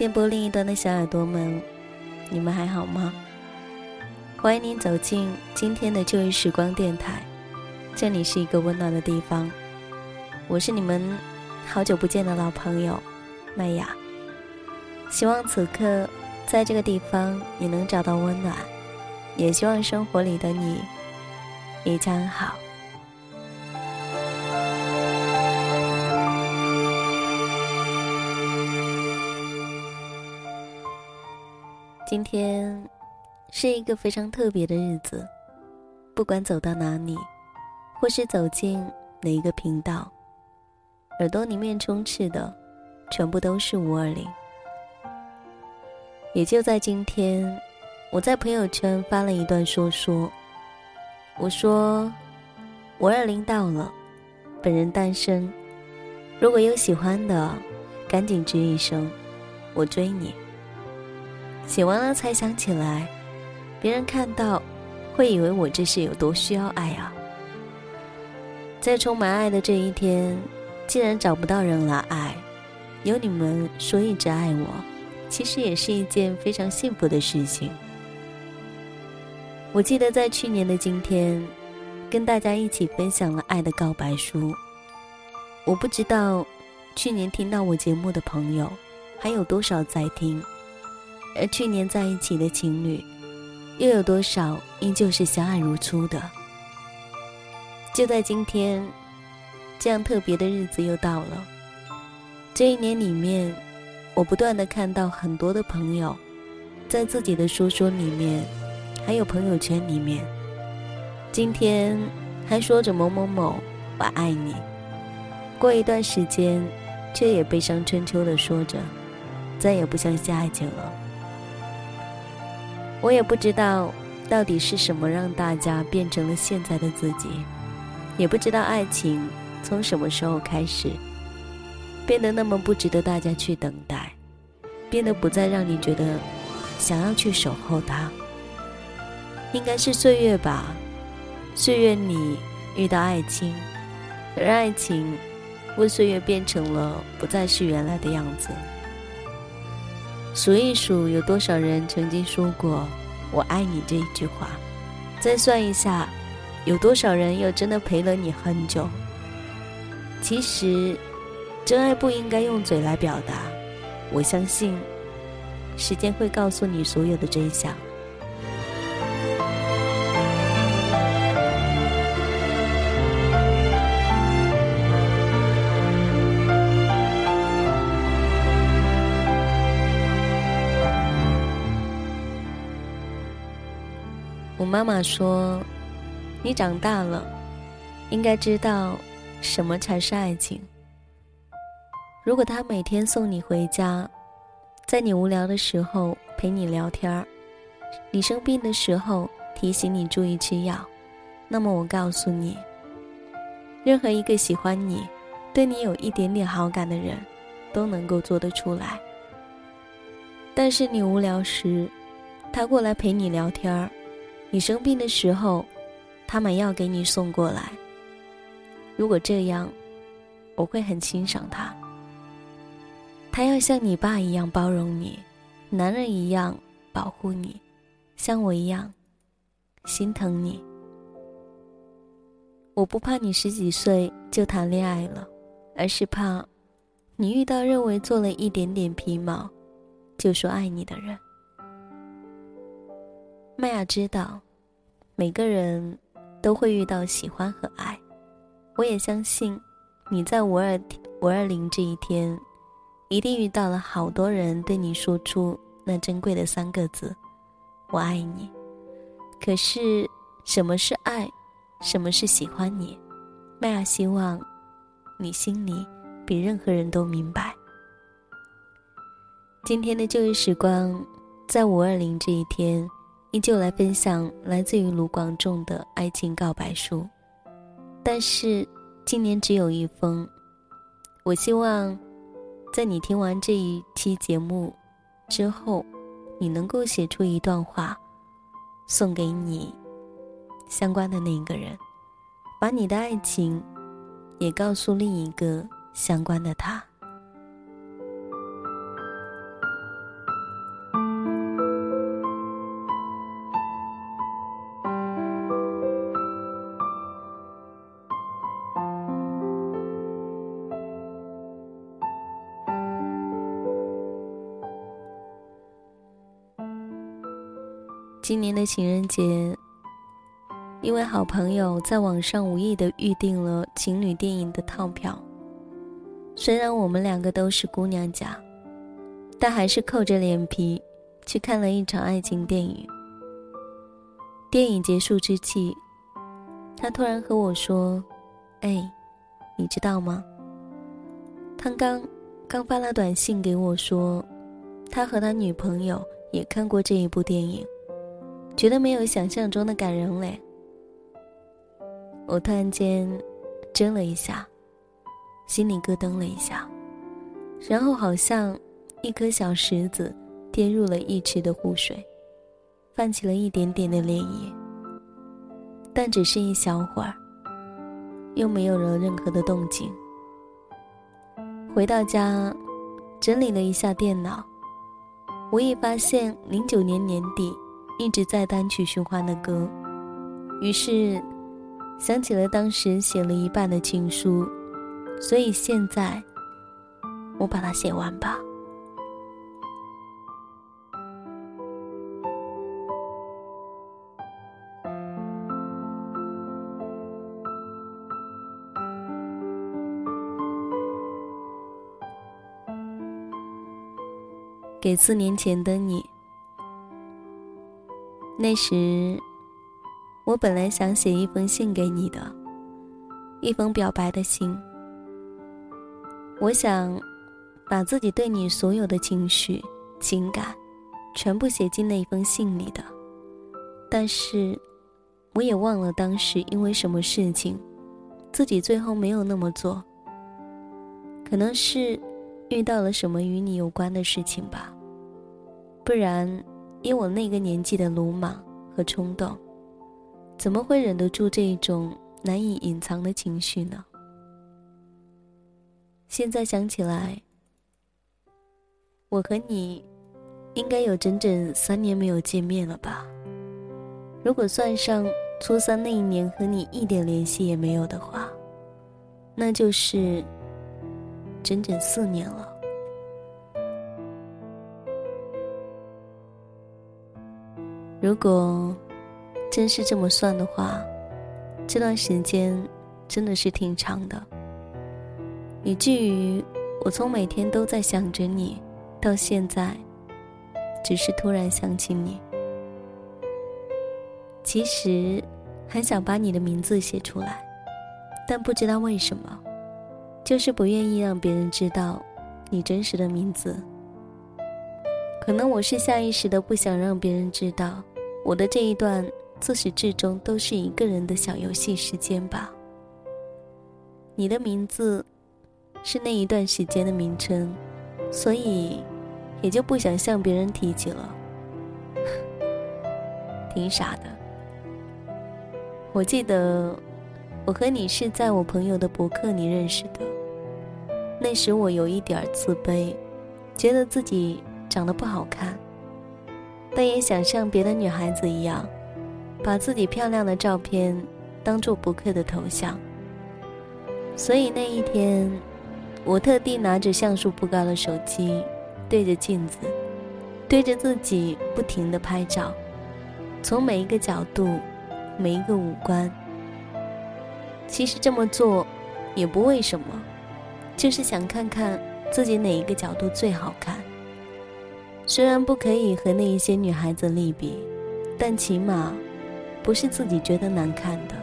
电波另一端的小耳朵们，你们还好吗？欢迎您走进今天的旧日时光电台，这里是一个温暖的地方。我是你们好久不见的老朋友麦雅，希望此刻在这个地方你能找到温暖，也希望生活里的你一切安好。今天是一个非常特别的日子，不管走到哪里，或是走进哪一个频道，耳朵里面充斥的全部都是五二零。也就在今天，我在朋友圈发了一段说说，我说五二零到了，本人单身，如果有喜欢的，赶紧吱一声，我追你。写完了才想起来，别人看到，会以为我这是有多需要爱啊！在充满爱的这一天，既然找不到人来爱，有你们说一直爱我，其实也是一件非常幸福的事情。我记得在去年的今天，跟大家一起分享了《爱的告白书》。我不知道，去年听到我节目的朋友，还有多少在听。而去年在一起的情侣，又有多少依旧是相爱如初的？就在今天，这样特别的日子又到了。这一年里面，我不断的看到很多的朋友，在自己的说说里面，还有朋友圈里面，今天还说着某某某我爱你，过一段时间，却也悲伤春秋的说着，再也不相信爱情了。我也不知道到底是什么让大家变成了现在的自己，也不知道爱情从什么时候开始变得那么不值得大家去等待，变得不再让你觉得想要去守候它。应该是岁月吧，岁月里遇到爱情，而爱情为岁月变成了不再是原来的样子。数一数有多少人曾经说过“我爱你”这一句话，再算一下，有多少人又真的陪了你很久。其实，真爱不应该用嘴来表达。我相信，时间会告诉你所有的真相。我妈妈说：“你长大了，应该知道什么才是爱情。如果他每天送你回家，在你无聊的时候陪你聊天儿，你生病的时候提醒你注意吃药，那么我告诉你，任何一个喜欢你、对你有一点点好感的人，都能够做得出来。但是你无聊时，他过来陪你聊天儿。”你生病的时候，他买药给你送过来。如果这样，我会很欣赏他。他要像你爸一样包容你，男人一样保护你，像我一样心疼你。我不怕你十几岁就谈恋爱了，而是怕你遇到认为做了一点点皮毛就说爱你的人。麦雅知道，每个人都会遇到喜欢和爱。我也相信，你在五二五二零这一天，一定遇到了好多人对你说出那珍贵的三个字：“我爱你。”可是，什么是爱？什么是喜欢你？麦雅希望，你心里比任何人都明白。今天的旧日时光，在五二零这一天。依旧来分享来自于卢广仲的爱情告白书，但是今年只有一封。我希望，在你听完这一期节目之后，你能够写出一段话，送给你相关的那一个人，把你的爱情也告诉另一个相关的他。今年的情人节，一位好朋友在网上无意的预定了情侣电影的套票。虽然我们两个都是姑娘家，但还是厚着脸皮去看了一场爱情电影。电影结束之际，他突然和我说：“哎，你知道吗？他刚刚发了短信给我说，他和他女朋友也看过这一部电影，觉得没有想象中的感人嘞。”我突然间怔了一下。心里咯噔了一下，然后好像一颗小石子跌入了一池的湖水，泛起了一点点的涟漪，但只是一小会儿，又没有了任何的动静。回到家，整理了一下电脑，我也发现零九年年底一直在单曲循环的歌，于是想起了当时写了一半的情书。所以现在，我把它写完吧。给四年前的你，那时我本来想写一封信给你的，一封表白的信。我想，把自己对你所有的情绪、情感，全部写进那一封信里的。但是，我也忘了当时因为什么事情，自己最后没有那么做。可能是遇到了什么与你有关的事情吧。不然，以我那个年纪的鲁莽和冲动，怎么会忍得住这一种难以隐藏的情绪呢？现在想起来，我和你应该有整整三年没有见面了吧？如果算上初三那一年和你一点联系也没有的话，那就是整整四年了。如果真是这么算的话，这段时间真的是挺长的。以至于我从每天都在想着你，到现在，只是突然想起你。其实很想把你的名字写出来，但不知道为什么，就是不愿意让别人知道你真实的名字。可能我是下意识的不想让别人知道我的这一段自始至终都是一个人的小游戏时间吧。你的名字。是那一段时间的名称，所以也就不想向别人提起了。挺傻的。我记得我和你是在我朋友的博客里认识的，那时我有一点自卑，觉得自己长得不好看，但也想像别的女孩子一样，把自己漂亮的照片当做博客的头像。所以那一天。我特地拿着像素不高的手机，对着镜子，对着自己不停的拍照，从每一个角度，每一个五官。其实这么做，也不为什么，就是想看看自己哪一个角度最好看。虽然不可以和那一些女孩子类比，但起码，不是自己觉得难看的。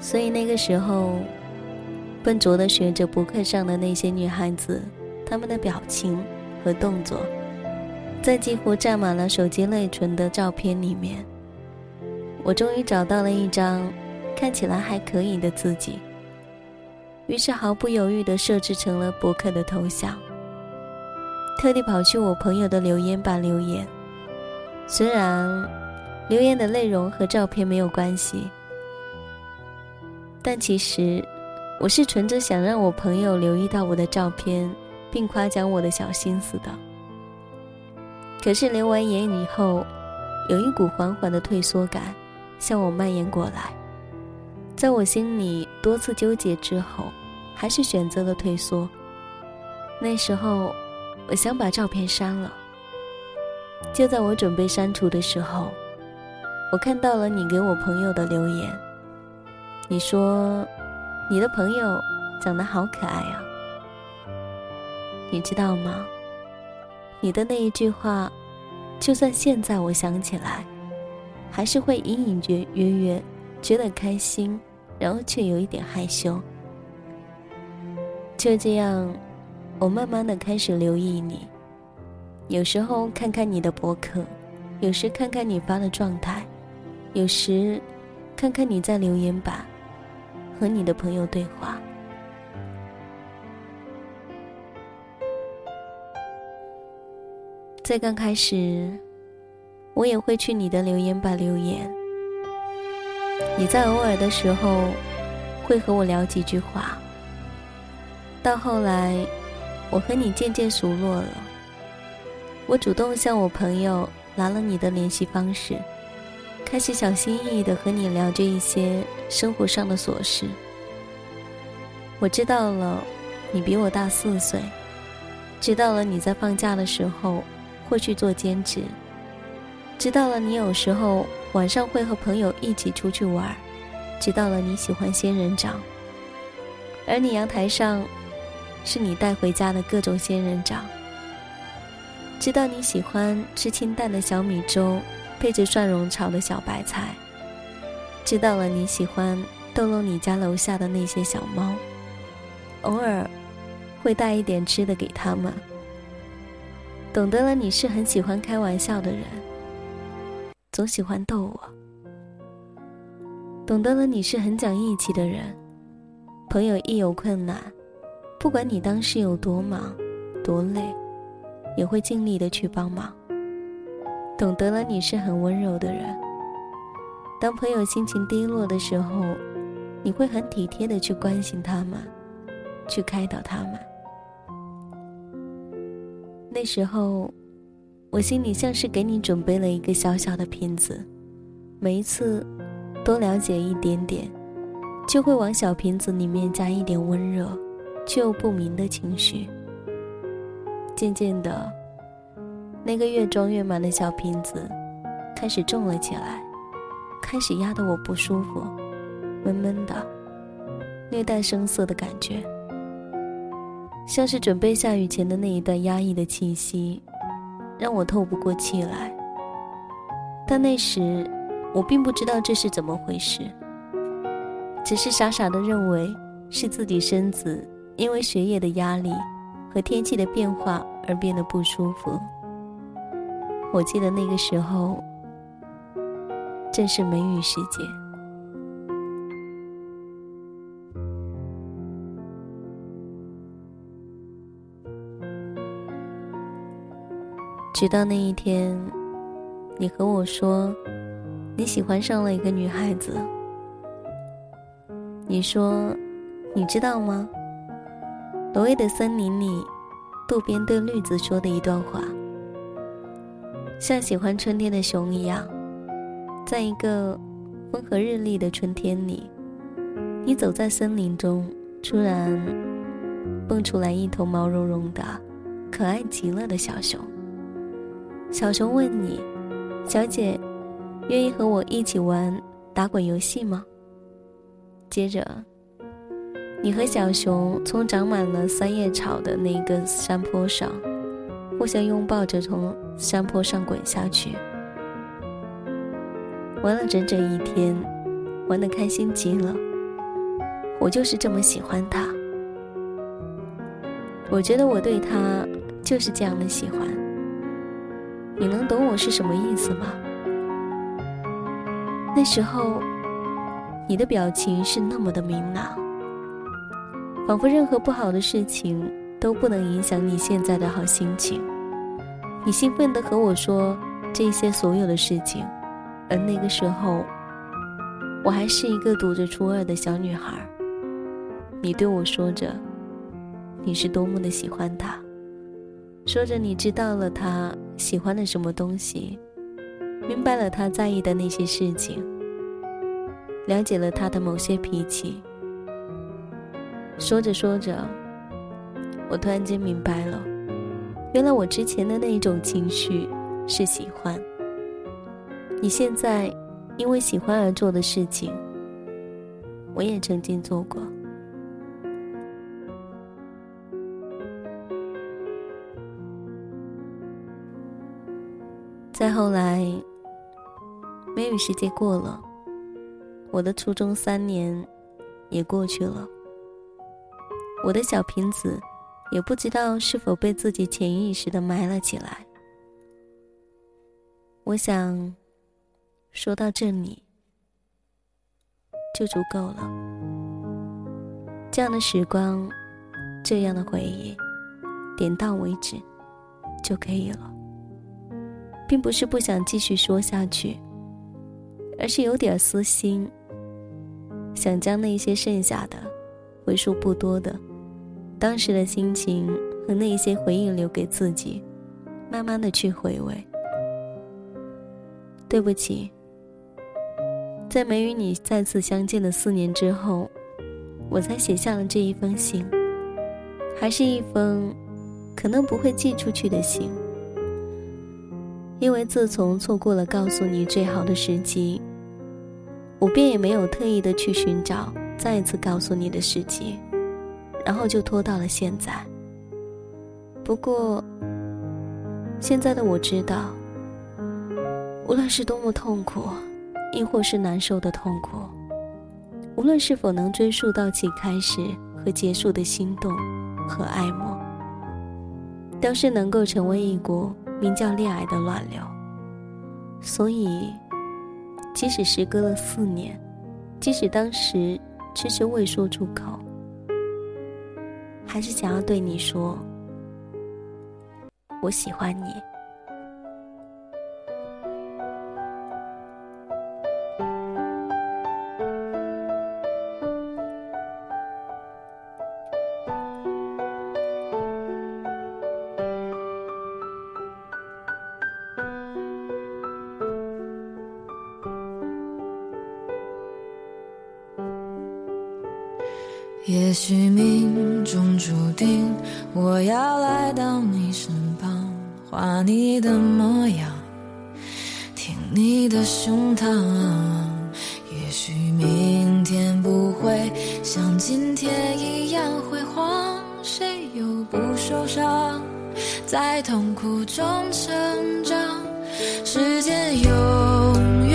所以那个时候，笨拙的学着博客上的那些女孩子，她们的表情和动作，在几乎占满了手机内存的照片里面，我终于找到了一张看起来还可以的自己。于是毫不犹豫地设置成了博客的头像，特地跑去我朋友的留言板留言。虽然留言的内容和照片没有关系。但其实，我是存着想让我朋友留意到我的照片，并夸奖我的小心思的。可是留完言以后，有一股缓缓的退缩感向我蔓延过来，在我心里多次纠结之后，还是选择了退缩。那时候，我想把照片删了。就在我准备删除的时候，我看到了你给我朋友的留言。你说，你的朋友长得好可爱啊。你知道吗？你的那一句话，就算现在我想起来，还是会隐隐约约觉得开心，然后却有一点害羞。就这样，我慢慢的开始留意你。有时候看看你的博客，有时看看你发的状态，有时看看你在留言板和你的朋友对话。在刚开始，我也会去你的留言板留言。你在偶尔的时候会和我聊几句话。到后来，我和你渐渐熟络了。我主动向我朋友拿了你的联系方式，开始小心翼翼的和你聊着一些生活上的琐事。我知道了，你比我大四岁，知道了你在放假的时候会去做兼职，知道了你有时候晚上会和朋友一起出去玩，知道了你喜欢仙人掌，而你阳台上是你带回家的各种仙人掌。知道你喜欢吃清淡的小米粥，配着蒜蓉炒的小白菜。知道了你喜欢逗弄你家楼下的那些小猫，偶尔会带一点吃的给他们。懂得了你是很喜欢开玩笑的人，总喜欢逗我。懂得了你是很讲义气的人，朋友一有困难，不管你当时有多忙多累。也会尽力的去帮忙。懂得了你是很温柔的人。当朋友心情低落的时候，你会很体贴的去关心他们，去开导他们。那时候，我心里像是给你准备了一个小小的瓶子，每一次多了解一点点，就会往小瓶子里面加一点温热却又不明的情绪。渐渐的，那个越装越满的小瓶子开始重了起来，开始压得我不舒服，闷闷的，略带生涩的感觉，像是准备下雨前的那一段压抑的气息，让我透不过气来。但那时我并不知道这是怎么回事，只是傻傻的认为是自己身子因为学业的压力。和天气的变化而变得不舒服。我记得那个时候正是梅雨时节，直到那一天，你和我说你喜欢上了一个女孩子。你说，你知道吗？挪威的森林里，渡边对绿子说的一段话，像喜欢春天的熊一样，在一个风和日丽的春天里，你走在森林中，突然蹦出来一头毛茸茸的、可爱极了的小熊。小熊问你：“小姐，愿意和我一起玩打滚游戏吗？”接着。你和小熊从长满了三叶草的那个山坡上，互相拥抱着从山坡上滚下去，玩了整整一天，玩的开心极了。我就是这么喜欢他，我觉得我对他就是这样的喜欢。你能懂我是什么意思吗？那时候，你的表情是那么的明朗。仿佛任何不好的事情都不能影响你现在的好心情。你兴奋地和我说这些所有的事情，而那个时候，我还是一个读着初二的小女孩。你对我说着，你是多么的喜欢他，说着你知道了他喜欢的什么东西，明白了他在意的那些事情，了解了他的某些脾气。说着说着，我突然间明白了，原来我之前的那一种情绪是喜欢。你现在因为喜欢而做的事情，我也曾经做过。再后来，梅雨时节过了，我的初中三年也过去了。我的小瓶子也不知道是否被自己潜意识的埋了起来。我想，说到这里就足够了。这样的时光，这样的回忆，点到为止就可以了。并不是不想继续说下去，而是有点私心，想将那些剩下的、为数不多的当时的心情和那些回忆留给自己，慢慢的去回味。对不起，在没与你再次相见的四年之后，我才写下了这一封信，还是一封可能不会寄出去的信。因为自从错过了告诉你最好的时机，我便也没有特意的去寻找再一次告诉你的时机，然后就拖到了现在。不过，现在的我知道，无论是多么痛苦，亦或是难受的痛苦，无论是否能追溯到其开始和结束的心动和爱慕，都是能够成为一股。名叫恋爱的乱流，所以，即使时隔了四年，即使当时迟迟未说出口，还是想要对你说，我喜欢你。像今天一样辉煌，谁又不受伤，在痛苦中成长，时间永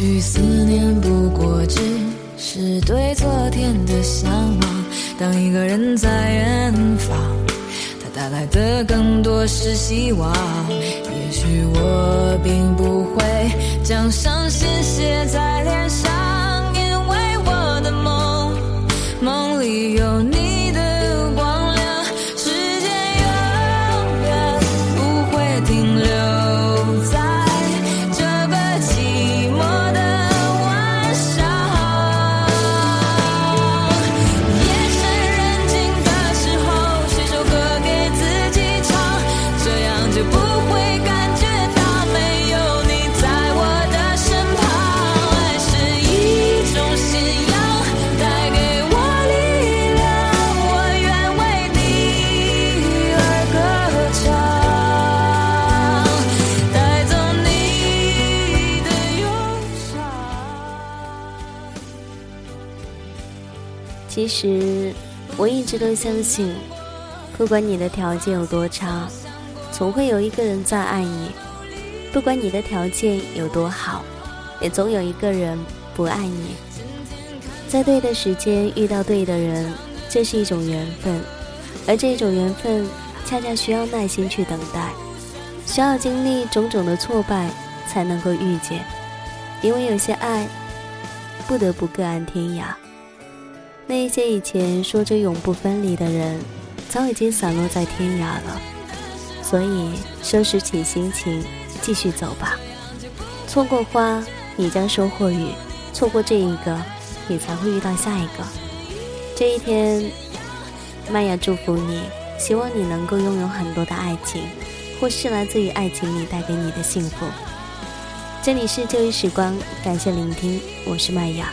许思念不过只是对昨天的向往。当一个人在远方，他带来的更多是希望。也许我并不会将伤心写在脸上，因为我的梦，梦里有你。其实，我一直都相信，不管你的条件有多差，总会有一个人在爱你；不管你的条件有多好，也总有一个人不爱你。在对的时间遇到对的人，这是一种缘分，而这种缘分恰恰需要耐心去等待，需要经历种种的挫败才能够遇见。因为有些爱，不得不各安天涯。那些以前说着永不分离的人，早已经散落在天涯了。所以，收拾起心情，继续走吧。错过花，你将收获雨；错过这一个，你才会遇到下一个。这一天，麦雅祝福你，希望你能够拥有很多的爱情，或是来自于爱情里带给你的幸福。这里是旧日时光，感谢聆听，我是麦雅。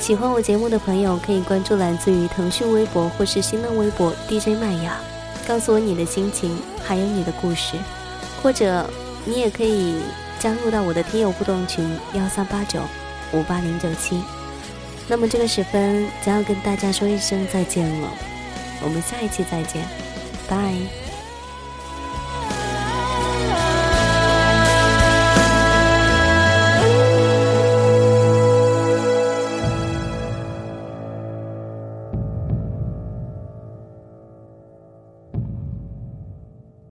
喜欢我节目的朋友可以关注来自于腾讯微博或是新浪微博 DJ 麦雅。告诉我你的心情，还有你的故事，或者你也可以加入到我的听友互动群幺三八九五八零九七。那么这个时分将要跟大家说一声再见了，我们下一期再见，拜。